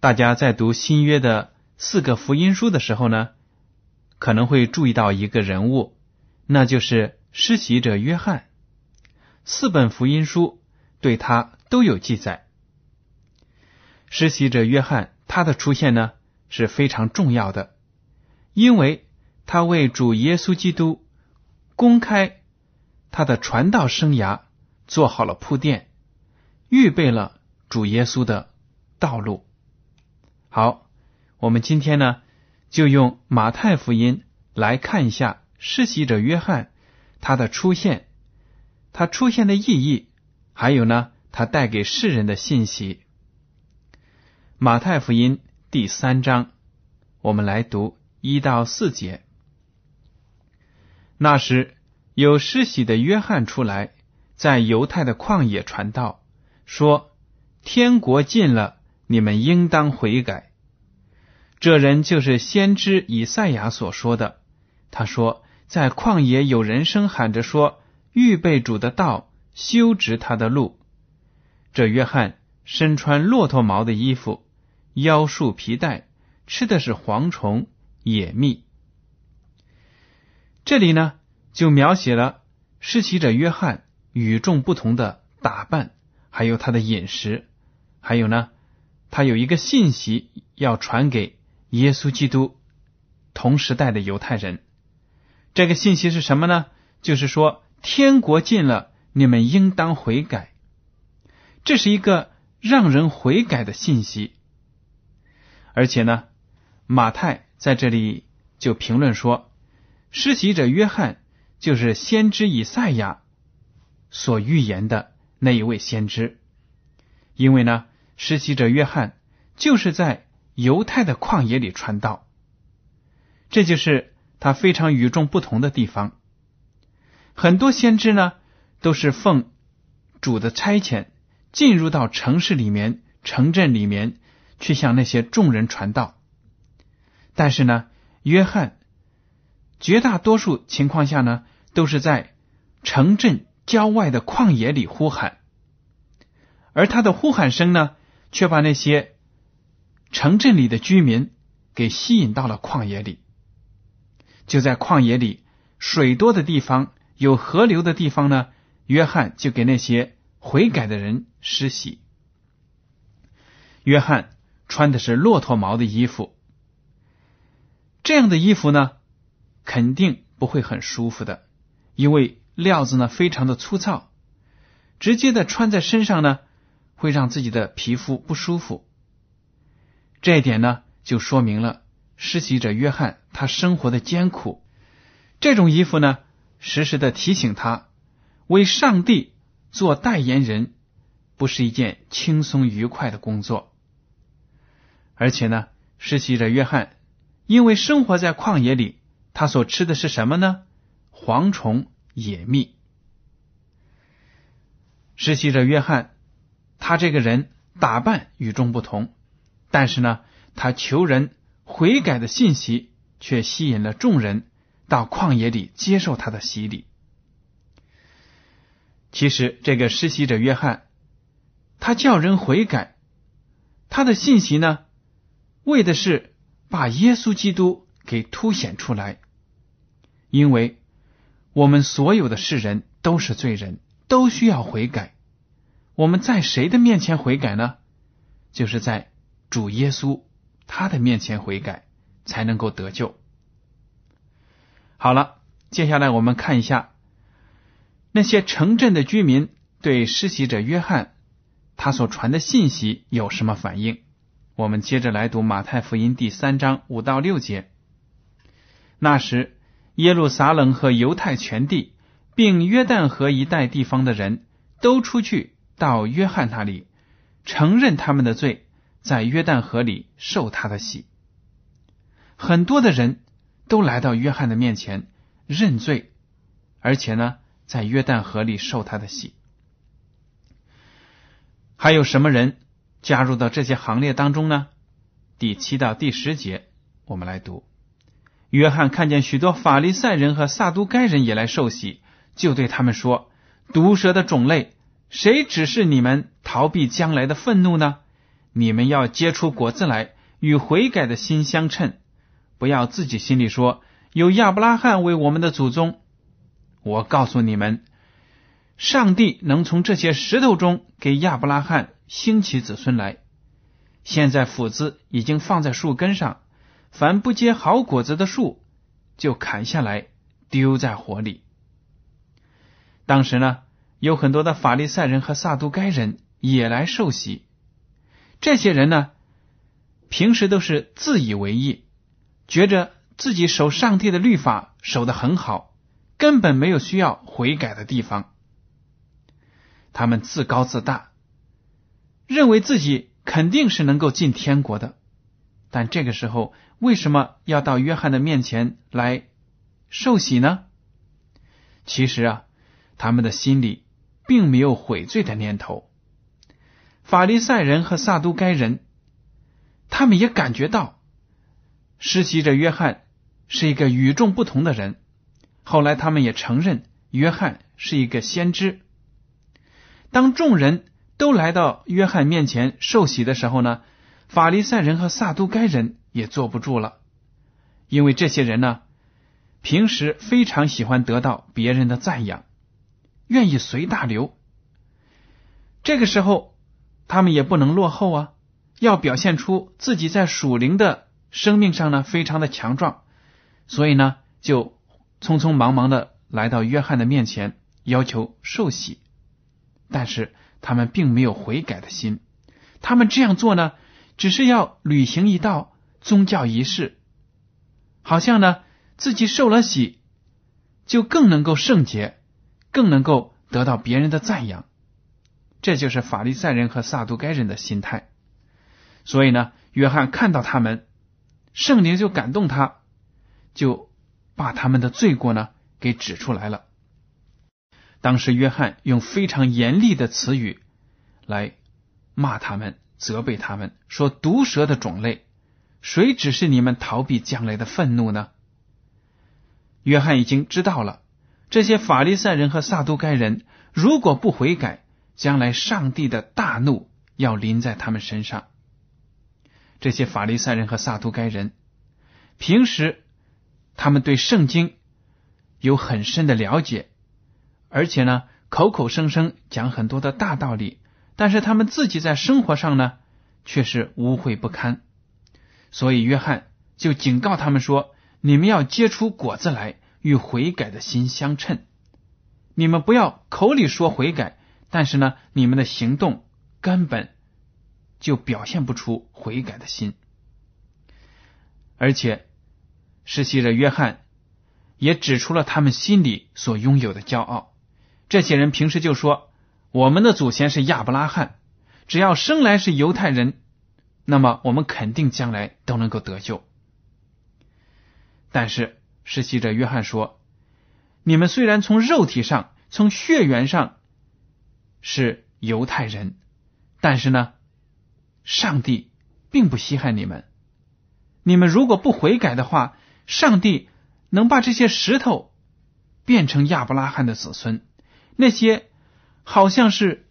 大家在读新约的四个福音书的时候呢，可能会注意到一个人物，那就是施洗者约翰。四本福音书对他都有记载。施洗者约翰他的出现呢是非常重要的，因为他为主耶稣基督。公开他的传道生涯，做好了铺垫，预备了主耶稣的道路。好，我们今天呢，就用马太福音来看一下施洗者约翰他的出现，他出现的意义，还有呢，他带给世人的信息。马太福音第三章，我们来读一到四节。那时，有施洗的约翰出来，在犹太的旷野传道，说：“天国近了，你们应当悔改。”这人就是先知以赛亚所说的。他说：“在旷野有人声喊着说，预备主的道，修直他的路。”这约翰身穿骆驼毛的衣服，腰束皮带，吃的是蝗虫、野蜜。这里呢，就描写了施洗者约翰与众不同的打扮，还有他的饮食，还有呢，他有一个信息要传给耶稣基督同时代的犹太人。这个信息是什么呢？就是说天国近了，你们应当悔改。这是一个让人悔改的信息。而且呢，马太在这里就评论说。施洗者约翰就是先知以赛亚所预言的那一位先知，因为呢，实习者约翰就是在犹太的旷野里传道，这就是他非常与众不同的地方。很多先知呢都是奉主的差遣进入到城市里面、城镇里面去向那些众人传道，但是呢，约翰。绝大多数情况下呢，都是在城镇郊外的旷野里呼喊，而他的呼喊声呢，却把那些城镇里的居民给吸引到了旷野里。就在旷野里水多的地方、有河流的地方呢，约翰就给那些悔改的人施洗。约翰穿的是骆驼毛的衣服，这样的衣服呢。肯定不会很舒服的，因为料子呢非常的粗糙，直接的穿在身上呢会让自己的皮肤不舒服。这一点呢就说明了施洗者约翰他生活的艰苦。这种衣服呢时时的提醒他，为上帝做代言人不是一件轻松愉快的工作。而且呢，施洗者约翰因为生活在旷野里。他所吃的是什么呢？蝗虫、野蜜。实习者约翰，他这个人打扮与众不同，但是呢，他求人悔改的信息却吸引了众人到旷野里接受他的洗礼。其实，这个施洗者约翰，他叫人悔改，他的信息呢，为的是把耶稣基督给凸显出来，因为我们所有的世人都是罪人，都需要悔改。我们在谁的面前悔改呢？就是在主耶稣他的面前悔改，才能够得救。好了，接下来我们看一下。那些城镇的居民对施洗者约翰他所传的信息有什么反应？我们接着来读马太福音第三章五到六节。那时，耶路撒冷和犹太全地，并约旦河一带地方的人都出去到约翰那里，承认他们的罪，在约旦河里受他的洗。很多的人都来到约翰的面前认罪，而且呢。在约旦河里受他的洗，还有什么人加入到这些行列当中呢？第七到第十节，我们来读。约翰看见许多法利赛人和撒都该人也来受洗，就对他们说：“毒蛇的种类，谁指示你们逃避将来的愤怒呢？你们要结出果子来，与悔改的心相称，不要自己心里说有亚伯拉罕为我们的祖宗。”我告诉你们，上帝能从这些石头中给亚伯拉罕兴起子孙来。现在斧子已经放在树根上，凡不结好果子的树，就砍下来丢在火里。当时呢，有很多的法利赛人和撒都该人也来受洗。这些人呢，平时都是自以为意，觉着自己守上帝的律法守得很好。根本没有需要悔改的地方，他们自高自大，认为自己肯定是能够进天国的。但这个时候，为什么要到约翰的面前来受洗呢？其实啊，他们的心里并没有悔罪的念头。法利赛人和撒都该人，他们也感觉到实习者约翰是一个与众不同的人。后来，他们也承认约翰是一个先知。当众人都来到约翰面前受洗的时候呢，法利赛人和撒都该人也坐不住了，因为这些人呢，平时非常喜欢得到别人的赞扬，愿意随大流。这个时候，他们也不能落后啊，要表现出自己在属灵的生命上呢非常的强壮，所以呢就。匆匆忙忙的来到约翰的面前，要求受洗，但是他们并没有悔改的心。他们这样做呢，只是要履行一道宗教仪式，好像呢自己受了洗，就更能够圣洁，更能够得到别人的赞扬。这就是法利赛人和撒都该人的心态。所以呢，约翰看到他们，圣灵就感动他，就。把他们的罪过呢给指出来了。当时约翰用非常严厉的词语来骂他们、责备他们，说：“毒蛇的种类，谁指示你们逃避将来的愤怒呢？”约翰已经知道了，这些法利赛人和撒都该人如果不悔改，将来上帝的大怒要临在他们身上。这些法利赛人和撒都该人平时。他们对圣经有很深的了解，而且呢，口口声声讲很多的大道理，但是他们自己在生活上呢，却是污秽不堪。所以约翰就警告他们说：“你们要结出果子来，与悔改的心相称。你们不要口里说悔改，但是呢，你们的行动根本就表现不出悔改的心，而且。”实习者约翰也指出了他们心里所拥有的骄傲。这些人平时就说：“我们的祖先是亚伯拉罕，只要生来是犹太人，那么我们肯定将来都能够得救。”但是实习者约翰说：“你们虽然从肉体上、从血缘上是犹太人，但是呢，上帝并不稀罕你们。你们如果不悔改的话，上帝能把这些石头变成亚伯拉罕的子孙。那些好像是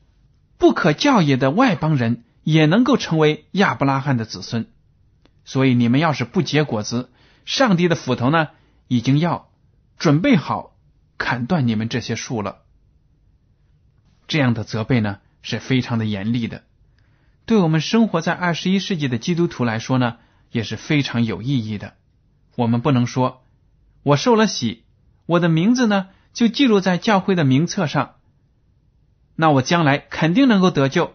不可教也的外邦人，也能够成为亚伯拉罕的子孙。所以你们要是不结果子，上帝的斧头呢，已经要准备好砍断你们这些树了。这样的责备呢，是非常的严厉的。对我们生活在二十一世纪的基督徒来说呢，也是非常有意义的。我们不能说，我受了洗，我的名字呢就记录在教会的名册上，那我将来肯定能够得救。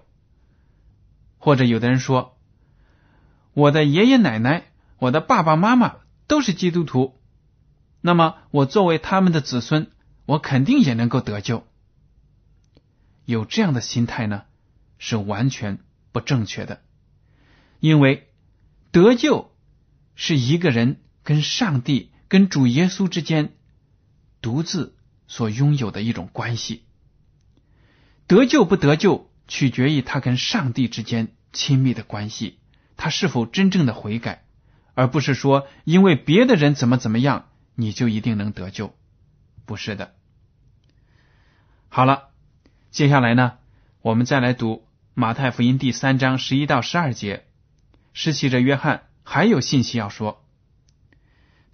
或者有的人说，我的爷爷奶奶、我的爸爸妈妈都是基督徒，那么我作为他们的子孙，我肯定也能够得救。有这样的心态呢，是完全。不正确的，因为得救是一个人跟上帝、跟主耶稣之间独自所拥有的一种关系。得救不得救，取决于他跟上帝之间亲密的关系，他是否真正的悔改，而不是说因为别的人怎么怎么样，你就一定能得救。不是的。好了，接下来呢，我们再来读。马太福音第三章十一到十二节，施洗者约翰还有信息要说。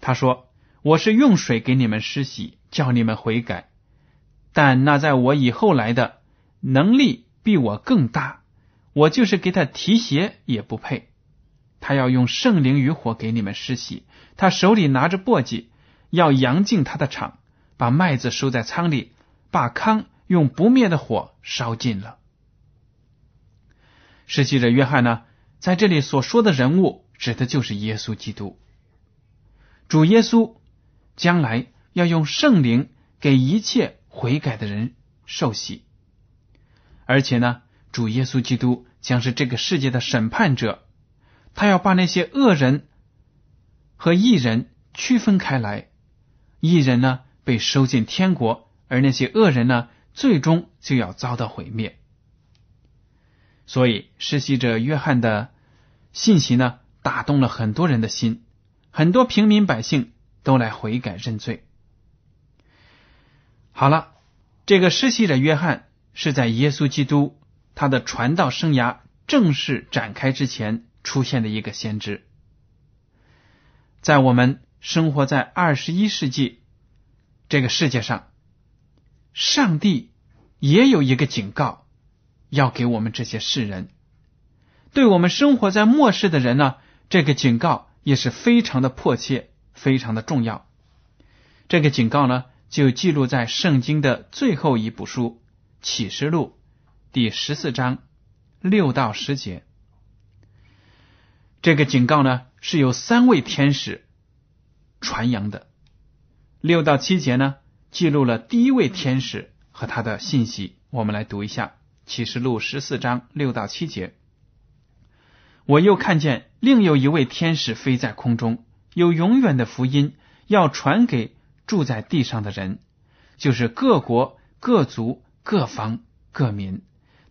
他说：“我是用水给你们施洗，叫你们悔改。但那在我以后来的，能力比我更大，我就是给他提鞋也不配。他要用圣灵与火给你们施洗，他手里拿着簸箕，要扬尽他的场，把麦子收在仓里，把糠用不灭的火烧尽了。”实习者约翰呢，在这里所说的人物，指的就是耶稣基督。主耶稣将来要用圣灵给一切悔改的人受洗，而且呢，主耶稣基督将是这个世界的审判者，他要把那些恶人和义人区分开来，义人呢被收进天国，而那些恶人呢，最终就要遭到毁灭。所以，实习者约翰的信息呢，打动了很多人的心，很多平民百姓都来悔改认罪。好了，这个实习者约翰是在耶稣基督他的传道生涯正式展开之前出现的一个先知。在我们生活在二十一世纪这个世界上，上帝也有一个警告。要给我们这些世人，对我们生活在末世的人呢，这个警告也是非常的迫切，非常的重要。这个警告呢，就记录在圣经的最后一部书《启示录》第十四章六到十节。这个警告呢，是由三位天使传扬的。六到七节呢，记录了第一位天使和他的信息。我们来读一下。启示录十四章六到七节，我又看见另有一位天使飞在空中，有永远的福音要传给住在地上的人，就是各国、各族、各方、各民。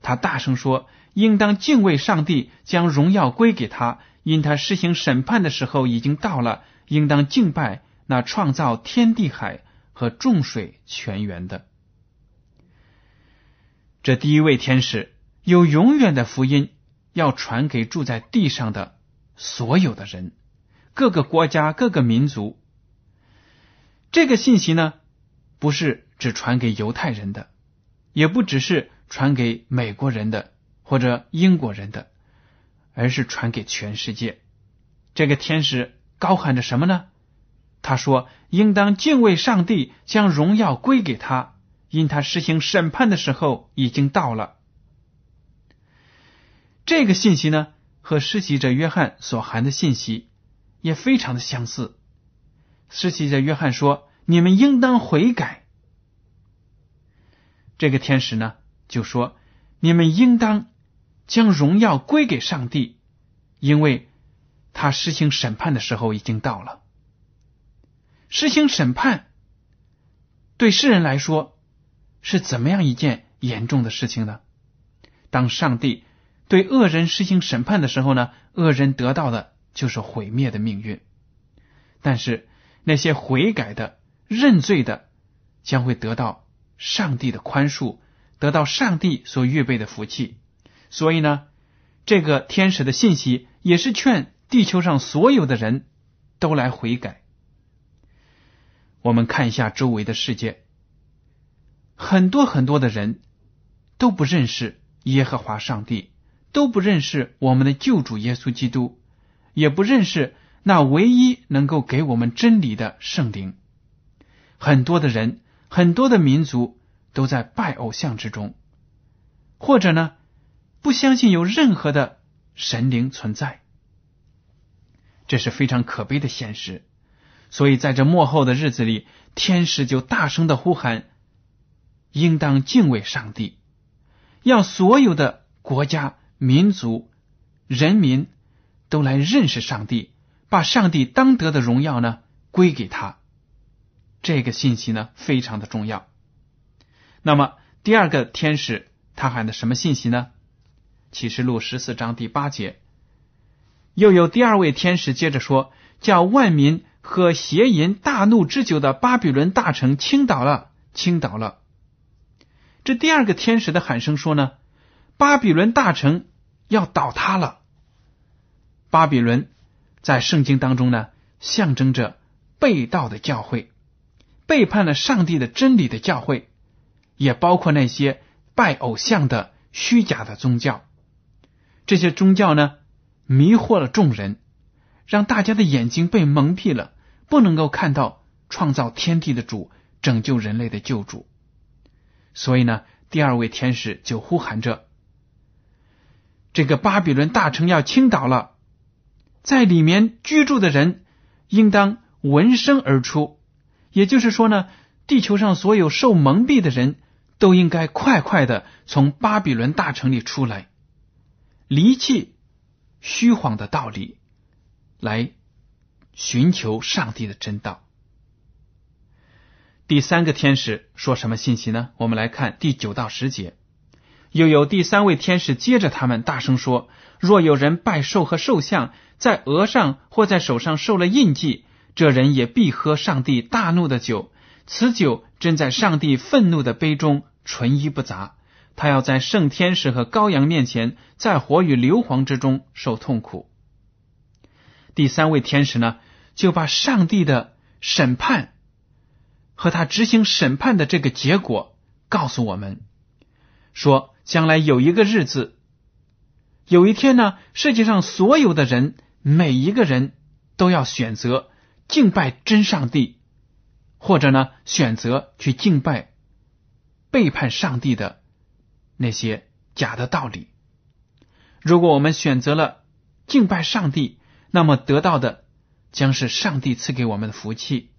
他大声说：“应当敬畏上帝，将荣耀归给他，因他施行审判的时候已经到了。应当敬拜那创造天地海和众水泉源的。”这第一位天使有永远的福音要传给住在地上的所有的人，各个国家、各个民族。这个信息呢，不是只传给犹太人的，也不只是传给美国人的或者英国人的，而是传给全世界。这个天使高喊着什么呢？他说：“应当敬畏上帝，将荣耀归给他。”因他实行审判的时候已经到了。这个信息呢，和施洗者约翰所含的信息也非常的相似。施洗者约翰说：“你们应当悔改。”这个天使呢就说：“你们应当将荣耀归给上帝，因为他实行审判的时候已经到了。实行审判对世人来说。”是怎么样一件严重的事情呢？当上帝对恶人实行审判的时候呢，恶人得到的就是毁灭的命运。但是那些悔改的、认罪的，将会得到上帝的宽恕，得到上帝所预备的福气。所以呢，这个天使的信息也是劝地球上所有的人都来悔改。我们看一下周围的世界，很多很多的人都不认识耶和华上帝，都不认识我们的救主耶稣基督，也不认识那唯一能够给我们真理的圣灵。很多的人，很多的民族都在拜偶像之中，或者呢，不相信有任何的神灵存在。这是非常可悲的现实。所以，在这幕后的日子里，天使就大声的呼喊：“应当敬畏上帝，要所有的国家、民族、人民都来认识上帝，把上帝当得的荣耀呢归给他。”这个信息呢非常的重要。那么，第二个天使他喊的什么信息呢？启示录十四章第八节，又有第二位天使接着说：“叫万民。”喝邪淫大怒之酒的巴比伦大城倾倒了，倾倒了。这第二个天使的喊声说呢，巴比伦大城要倒塌了。巴比伦在圣经当中呢，象征着背道的教会，背叛了上帝的真理的教会，也包括那些拜偶像的虚假的宗教。这些宗教呢，迷惑了众人，让大家的眼睛被蒙蔽了。不能够看到创造天地的主，拯救人类的救主，所以呢，第二位天使就呼喊着：“这个巴比伦大城要倾倒了，在里面居住的人应当闻声而出。”也就是说呢，地球上所有受蒙蔽的人都应该快快的从巴比伦大城里出来，离弃虚晃的道理，来。寻求上帝的真道。第三个天使说什么信息呢？我们来看第九到十节。又有第三位天使接着他们大声说：“若有人拜兽和兽像，在额上或在手上受了印记，这人也必喝上帝大怒的酒。此酒真在上帝愤怒的杯中，纯一不杂。他要在圣天使和羔羊面前，在火与硫磺之中受痛苦。”第三位天使呢？就把上帝的审判和他执行审判的这个结果告诉我们，说将来有一个日子，有一天呢，世界上所有的人，每一个人都要选择敬拜真上帝，或者呢，选择去敬拜背叛上帝的那些假的道理。如果我们选择了敬拜上帝，那么得到的。将是上帝赐给我们的福气。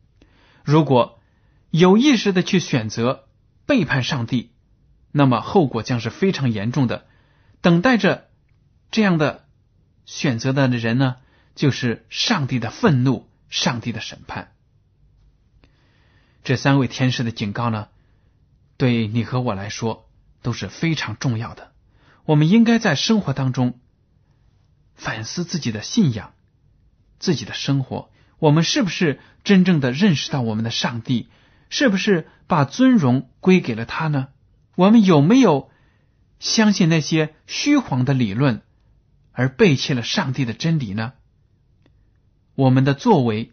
如果有意识的去选择背叛上帝，那么后果将是非常严重的。等待着这样的选择的人呢，就是上帝的愤怒，上帝的审判。这三位天使的警告呢，对你和我来说都是非常重要的。我们应该在生活当中反思自己的信仰。自己的生活，我们是不是真正的认识到我们的上帝？是不是把尊荣归给了他呢？我们有没有相信那些虚晃的理论，而背弃了上帝的真理呢？我们的作为，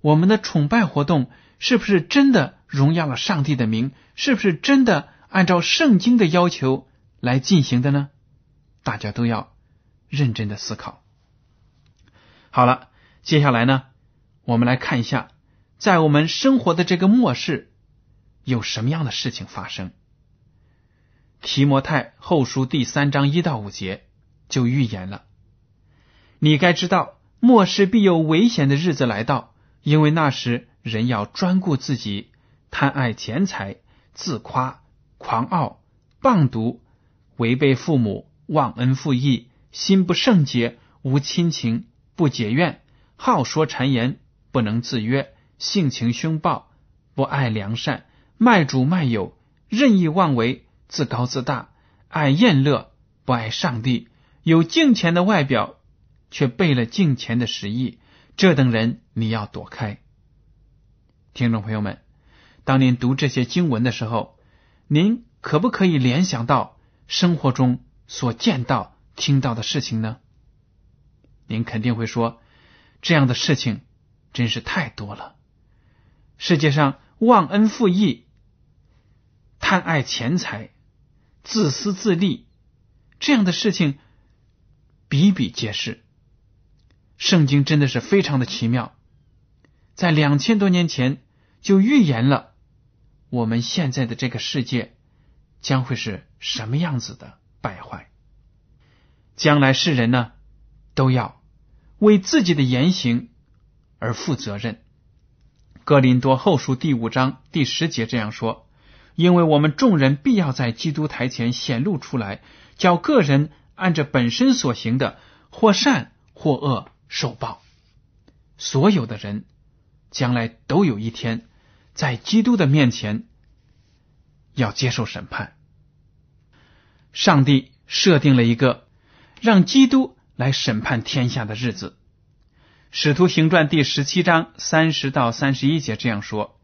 我们的崇拜活动，是不是真的荣耀了上帝的名？是不是真的按照圣经的要求来进行的呢？大家都要认真的思考。好了。接下来呢，我们来看一下，在我们生活的这个末世，有什么样的事情发生？提摩太后书第三章一到五节就预言了：你该知道，末世必有危险的日子来到，因为那时人要专顾自己，贪爱钱财，自夸、狂傲、棒毒，违背父母，忘恩负义，心不圣洁，无亲情，不结怨。好说谗言，不能自约，性情凶暴，不爱良善，卖主卖友，任意妄为，自高自大，爱宴乐，不爱上帝，有敬虔的外表，却背了敬虔的实意，这等人你要躲开。听众朋友们，当您读这些经文的时候，您可不可以联想到生活中所见到、听到的事情呢？您肯定会说，这样的事情真是太多了。世界上忘恩负义、贪爱钱财、自私自利这样的事情比比皆是。圣经真的是非常的奇妙，在两千多年前就预言了我们现在的这个世界将会是什么样子的败坏。将来世人呢都要为自己的言行而负责任。哥林多后书第五章第十节这样说：“因为我们众人必要在基督台前显露出来，叫个人按着本身所行的，或善或恶受报。所有的人将来都有一天在基督的面前要接受审判。上帝设定了一个让基督来审判天下的日子。”《使徒行传》第十七章三十到三十一节这样说：“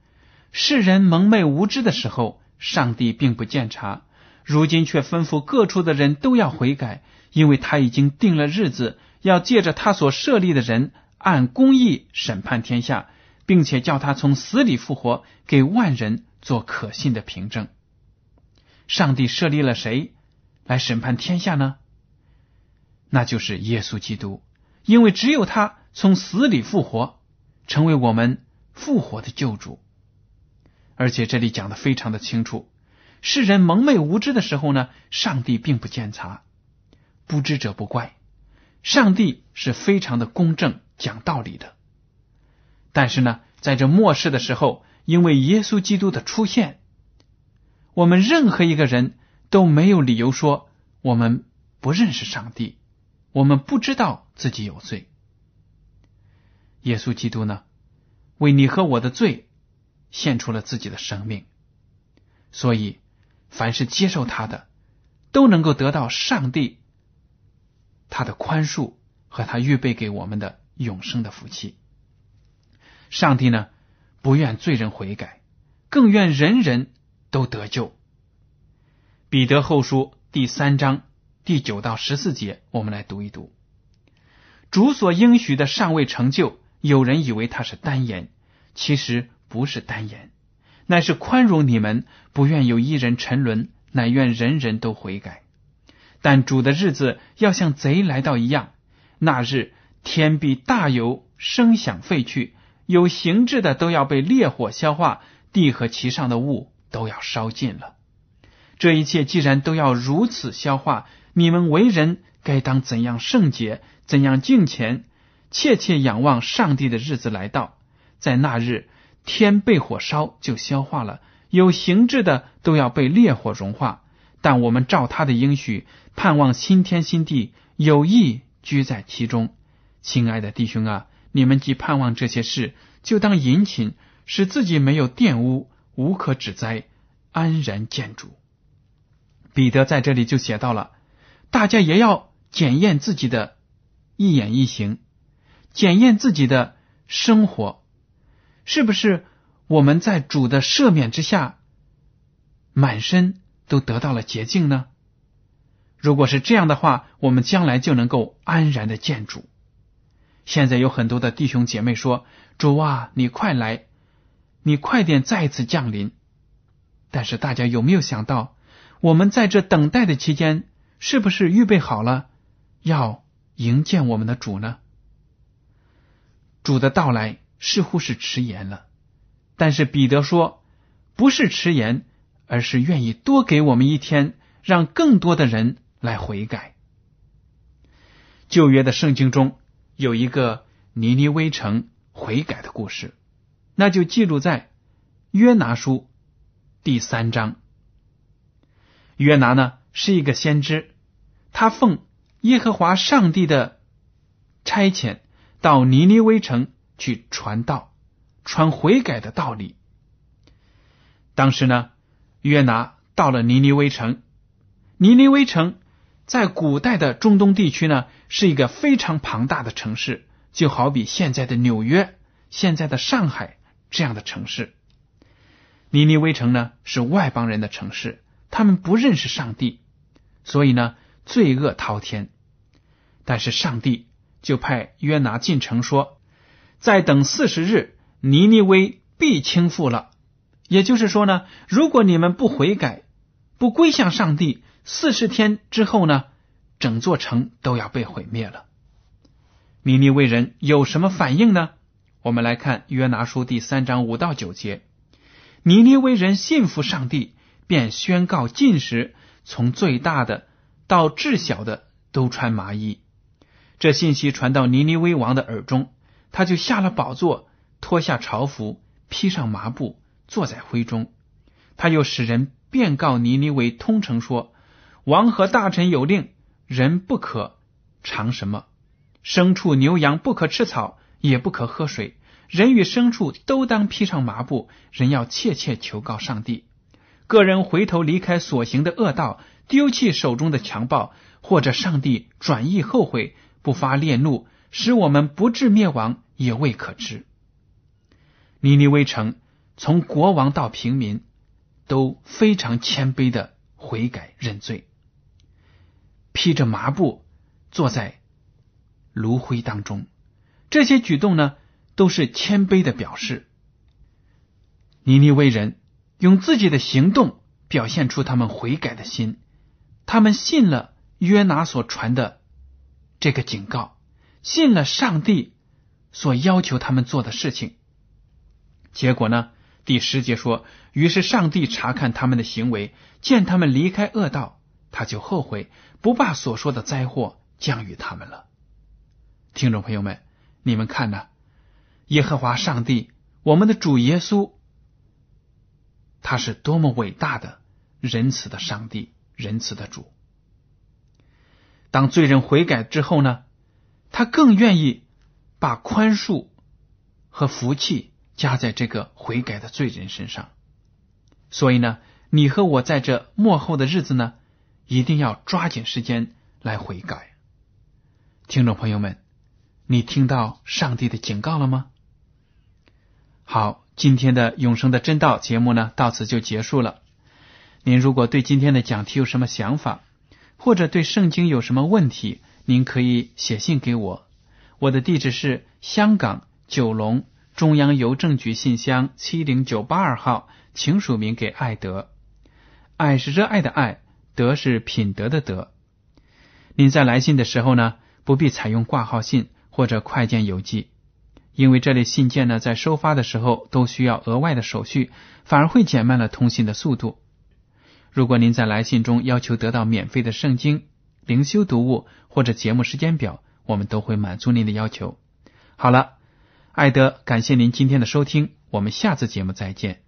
世人蒙昧无知的时候，上帝并不见察；如今却吩咐各处的人都要悔改，因为他已经定了日子，要借着他所设立的人按公义审判天下，并且叫他从死里复活，给万人做可信的凭证。上帝设立了谁来审判天下呢？那就是耶稣基督，因为只有他。”从死里复活，成为我们复活的救主。而且这里讲的非常的清楚：世人蒙昧无知的时候呢，上帝并不见察，不知者不怪。上帝是非常的公正、讲道理的。但是呢，在这末世的时候，因为耶稣基督的出现，我们任何一个人都没有理由说我们不认识上帝，我们不知道自己有罪。耶稣基督呢，为你和我的罪献出了自己的生命，所以凡是接受他的，都能够得到上帝他的宽恕和他预备给我们的永生的福气。上帝呢，不愿罪人悔改，更愿人人都得救。彼得后书第三章第九到十四节，我们来读一读：主所应许的尚未成就。有人以为他是单言，其实不是单言，乃是宽容你们，不愿有一人沉沦，乃愿人人都悔改。但主的日子要像贼来到一样，那日天必大有声响废去，有形质的都要被烈火消化，地和其上的物都要烧尽了。这一切既然都要如此消化，你们为人该当怎样圣洁，怎样敬虔？切切仰望上帝的日子来到，在那日天被火烧就消化了，有形质的都要被烈火融化。但我们照他的应许，盼望新天新地，有意居在其中。亲爱的弟兄啊，你们既盼望这些事，就当殷勤，使自己没有玷污，无可指摘，安然见主。彼得在这里就写到了，大家也要检验自己的一言一行。检验自己的生活，是不是我们在主的赦免之下，满身都得到了洁净呢？如果是这样的话，我们将来就能够安然的见主。现在有很多的弟兄姐妹说：“主啊，你快来，你快点再次降临。”但是大家有没有想到，我们在这等待的期间，是不是预备好了要迎接我们的主呢？主的到来似乎是迟延了，但是彼得说，不是迟延，而是愿意多给我们一天，让更多的人来悔改。旧约的圣经中有一个尼尼微城悔改的故事，那就记录在约拿书第三章。约拿呢是一个先知，他奉耶和华上帝的差遣。到尼尼微城去传道，传悔改的道理。当时呢，约拿到了尼尼微城，尼尼微城在古代的中东地区呢，是一个非常庞大的城市，就好比现在的纽约、现在的上海这样的城市。尼尼微城呢是外邦人的城市，他们不认识上帝，所以呢罪恶滔天。但是上帝就派约拿进城说：“再等四十日，尼尼微必倾覆了。”也就是说呢，如果你们不悔改、不归向上帝，四十天之后呢，整座城都要被毁灭了。尼尼微人有什么反应呢？我们来看约拿书第三章五到九节。尼尼微人信服上帝，便宣告禁食，从最大的到至小的都穿麻衣。这信息传到尼尼微王的耳中，他就下了宝座，脱下朝服，披上麻布，坐在灰中。他又使人便告尼尼微通城说：“王和大臣有令，人不可尝什么，牲畜牛羊不可吃草，也不可喝水。”人与牲畜都当披上麻布，人要切切求告上帝。个人回头离开所行的恶道，丢弃手中的强暴，或者上帝转意后悔，不发烈怒，使我们不至灭亡，也未可知。尼尼微城从国王到平民都非常谦卑的悔改认罪，披着麻布坐在炉灰当中，这些举动呢？都是谦卑的表示。尼尼微人用自己的行动表现出他们悔改的心，他们信了约拿所传的这个警告，信了上帝所要求他们做的事情。结果呢？第十节说：“于是上帝查看他们的行为，见他们离开恶道，他就后悔，不把所说的灾祸降于他们了。”听众朋友们，你们看呢？耶和华上帝，我们的主耶稣，他是多么伟大的仁慈的上帝，仁慈的主。当罪人悔改之后呢，他更愿意把宽恕和福气加在这个悔改的罪人身上。所以呢，你和我在这末后的日子呢，一定要抓紧时间来悔改。听众朋友们，你听到上帝的警告了吗？好，今天的永生的真道节目呢，到此就结束了。您如果对今天的讲题有什么想法，或者对圣经有什么问题，您可以写信给我。我的地址是香港九龙中央邮政局信箱七零九八二号，请署名给爱德。爱是热爱的爱，德是品德的德。您在来信的时候呢，不必采用挂号信或者快件邮寄。因为这类信件呢，在收发的时候都需要额外的手续，反而会减慢了通信的速度。如果您在来信中要求得到免费的圣经、灵修读物或者节目时间表，我们都会满足您的要求。好了，艾德，感谢您今天的收听，我们下次节目再见。